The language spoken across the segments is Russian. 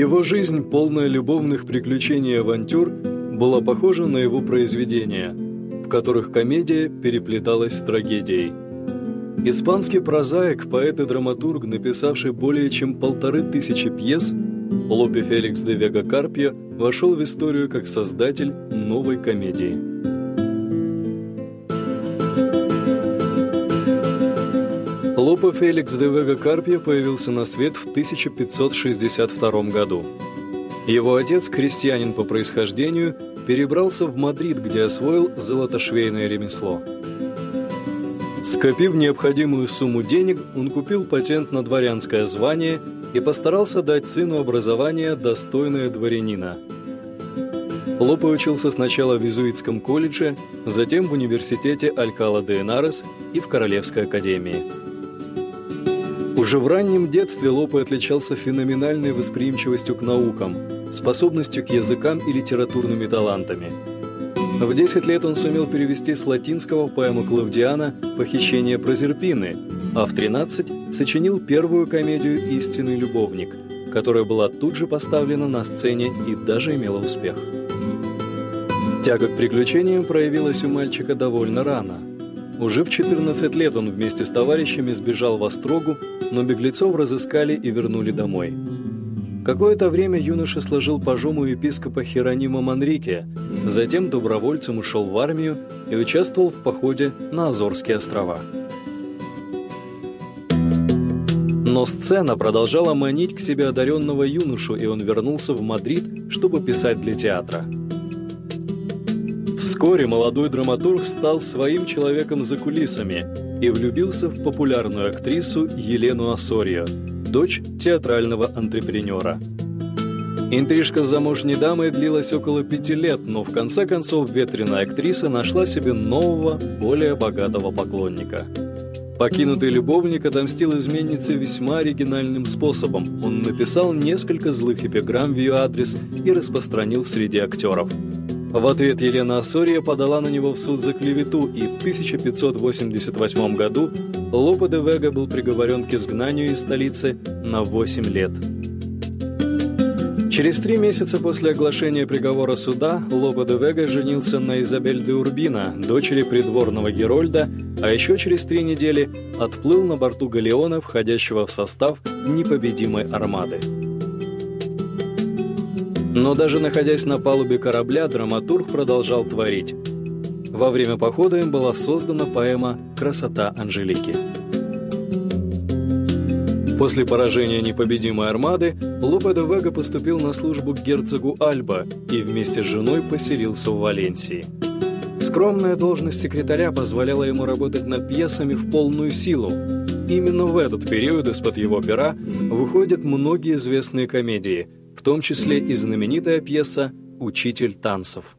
Его жизнь, полная любовных приключений и авантюр, была похожа на его произведения, в которых комедия переплеталась с трагедией. Испанский прозаик, поэт и драматург, написавший более чем полторы тысячи пьес, Лопе Феликс де Вега Карпьо вошел в историю как создатель новой комедии. Лопе Феликс де Вега Карпьо появился на свет в 1562 году. Его отец, крестьянин по происхождению, перебрался в Мадрид, где освоил золотошвейное ремесло. Скопив необходимую сумму денег, он купил патент на дворянское звание и постарался дать сыну образование, достойное дворянина. Лопе учился сначала в Иезуитском колледже, затем в университете Алькала де Энарес и в Королевской академии. Уже в раннем детстве Лопе отличался феноменальной восприимчивостью к наукам, способностью к языкам и литературными талантами – в 10 лет он сумел перевести с латинского поэму Клавдиана «Похищение Прозерпины», а в 13 сочинил первую комедию «Истинный любовник», которая была тут же поставлена на сцене и даже имела успех. Тяга к приключениям проявилась у мальчика довольно рано. Уже в 14 лет он вместе с товарищами сбежал в Острогу, но беглецов разыскали и вернули домой. Какое-то время юноша сложил пожому епископа Херонима Манрике, затем добровольцем ушел в армию и участвовал в походе на Азорские острова. Но сцена продолжала манить к себе одаренного юношу, и он вернулся в Мадрид, чтобы писать для театра. Вскоре молодой драматург стал своим человеком за кулисами и влюбился в популярную актрису Елену Асорио, дочь театрального антрепренера. Интрижка с замужней дамой длилась около пяти лет, но в конце концов ветреная актриса нашла себе нового, более богатого поклонника. Покинутый любовник отомстил изменнице весьма оригинальным способом. Он написал несколько злых эпиграмм в ее адрес и распространил среди актеров. В ответ Елена Ассория подала на него в суд за клевету, и в 1588 году Лопе де Вега был приговорен к изгнанию из столицы на 8 лет. Через три месяца после оглашения приговора суда Лопе де Вега женился на Изабель де Урбина, дочери придворного Герольда, а еще через три недели отплыл на борту галеона, входящего в состав непобедимой армады. Но даже находясь на палубе корабля, драматург продолжал творить. Во время похода им была создана поэма «Красота Анжелики». После поражения непобедимой армады Лопе де Вега поступил на службу к герцогу Альба и вместе с женой поселился в Валенсии. Скромная должность секретаря позволяла ему работать над пьесами в полную силу. Именно в этот период из-под его пера выходят многие известные комедии – в том числе и знаменитая пьеса «Учитель танцев».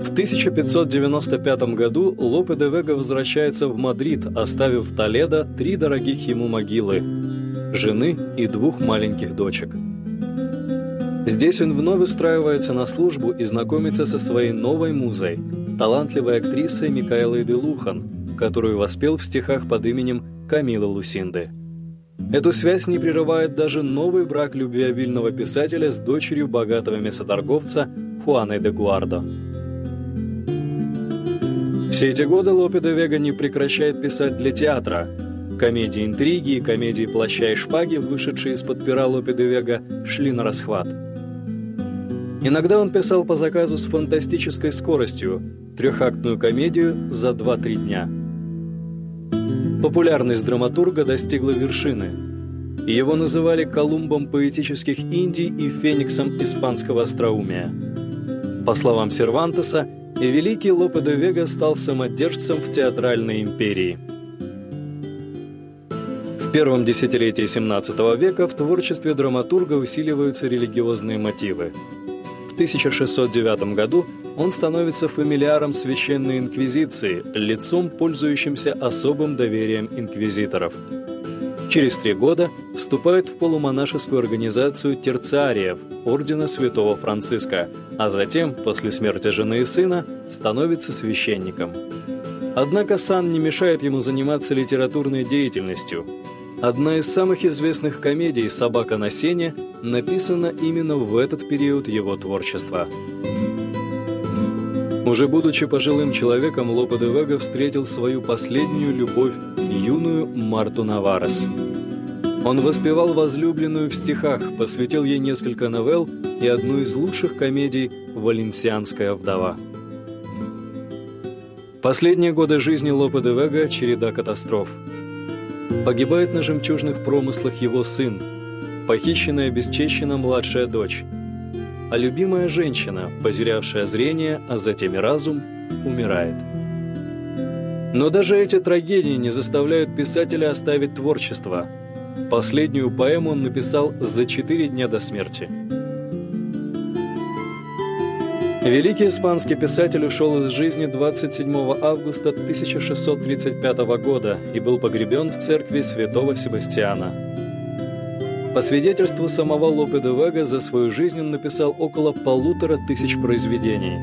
В 1595 году Лопе де Вега возвращается в Мадрид, оставив в Толедо три дорогих ему могилы – жены и двух маленьких дочек. Здесь он вновь устраивается на службу и знакомится со своей новой музой – талантливой актрисой Микаэлой де Лухан, которую воспел в стихах под именем Камила Лусинды – Эту связь не прерывает даже новый брак любвеобильного писателя с дочерью богатого мясоторговца Хуаной де Гуардо. Все эти годы Лопе де Вега не прекращает писать для театра. Комедии интриги и комедии плаща и шпаги, вышедшие из-под пера Лопе де Вега, шли на расхват. Иногда он писал по заказу с фантастической скоростью, трехактную комедию за 2-3 дня – Популярность драматурга достигла вершины. Его называли Колумбом поэтических Индий и Фениксом испанского остроумия. По словам Сервантеса, великий Лопе де Вега стал самодержцем в театральной империи. В первом десятилетии XVII века в творчестве драматурга усиливаются религиозные мотивы. В 1609 году он становится фамилиаром Священной Инквизиции, лицом, пользующимся особым доверием инквизиторов. Через три года вступает в полумонашескую организацию терциариев Ордена Святого Франциска, а затем, после смерти жены и сына, становится священником. Однако сан не мешает ему заниматься литературной деятельностью. Одна из самых известных комедий «Собака на сене» написана именно в этот период его творчества. Уже будучи пожилым человеком, Лопе де Вега встретил свою последнюю любовь, юную Марту Наварес. Он воспевал возлюбленную в стихах, посвятил ей несколько новелл и одну из лучших комедий «Валенсианская вдова». Последние годы жизни Лопе де Вега – череда катастроф. Погибает на жемчужных промыслах его сын, похищенная бесчещена младшая дочь – а любимая женщина, потерявшая зрение, а затем и разум, умирает. Но даже эти трагедии не заставляют писателя оставить творчество. Последнюю поэму он написал за четыре дня до смерти. Великий испанский писатель ушел из жизни 27 августа 1635 года и был погребен в церкви святого Себастьяна. По свидетельству самого Лопе де Вега, за свою жизнь он написал около полутора тысяч произведений.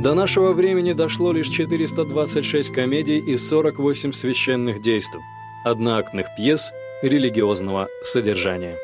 До нашего времени дошло лишь 426 комедий и 48 священных действий, одноактных пьес религиозного содержания.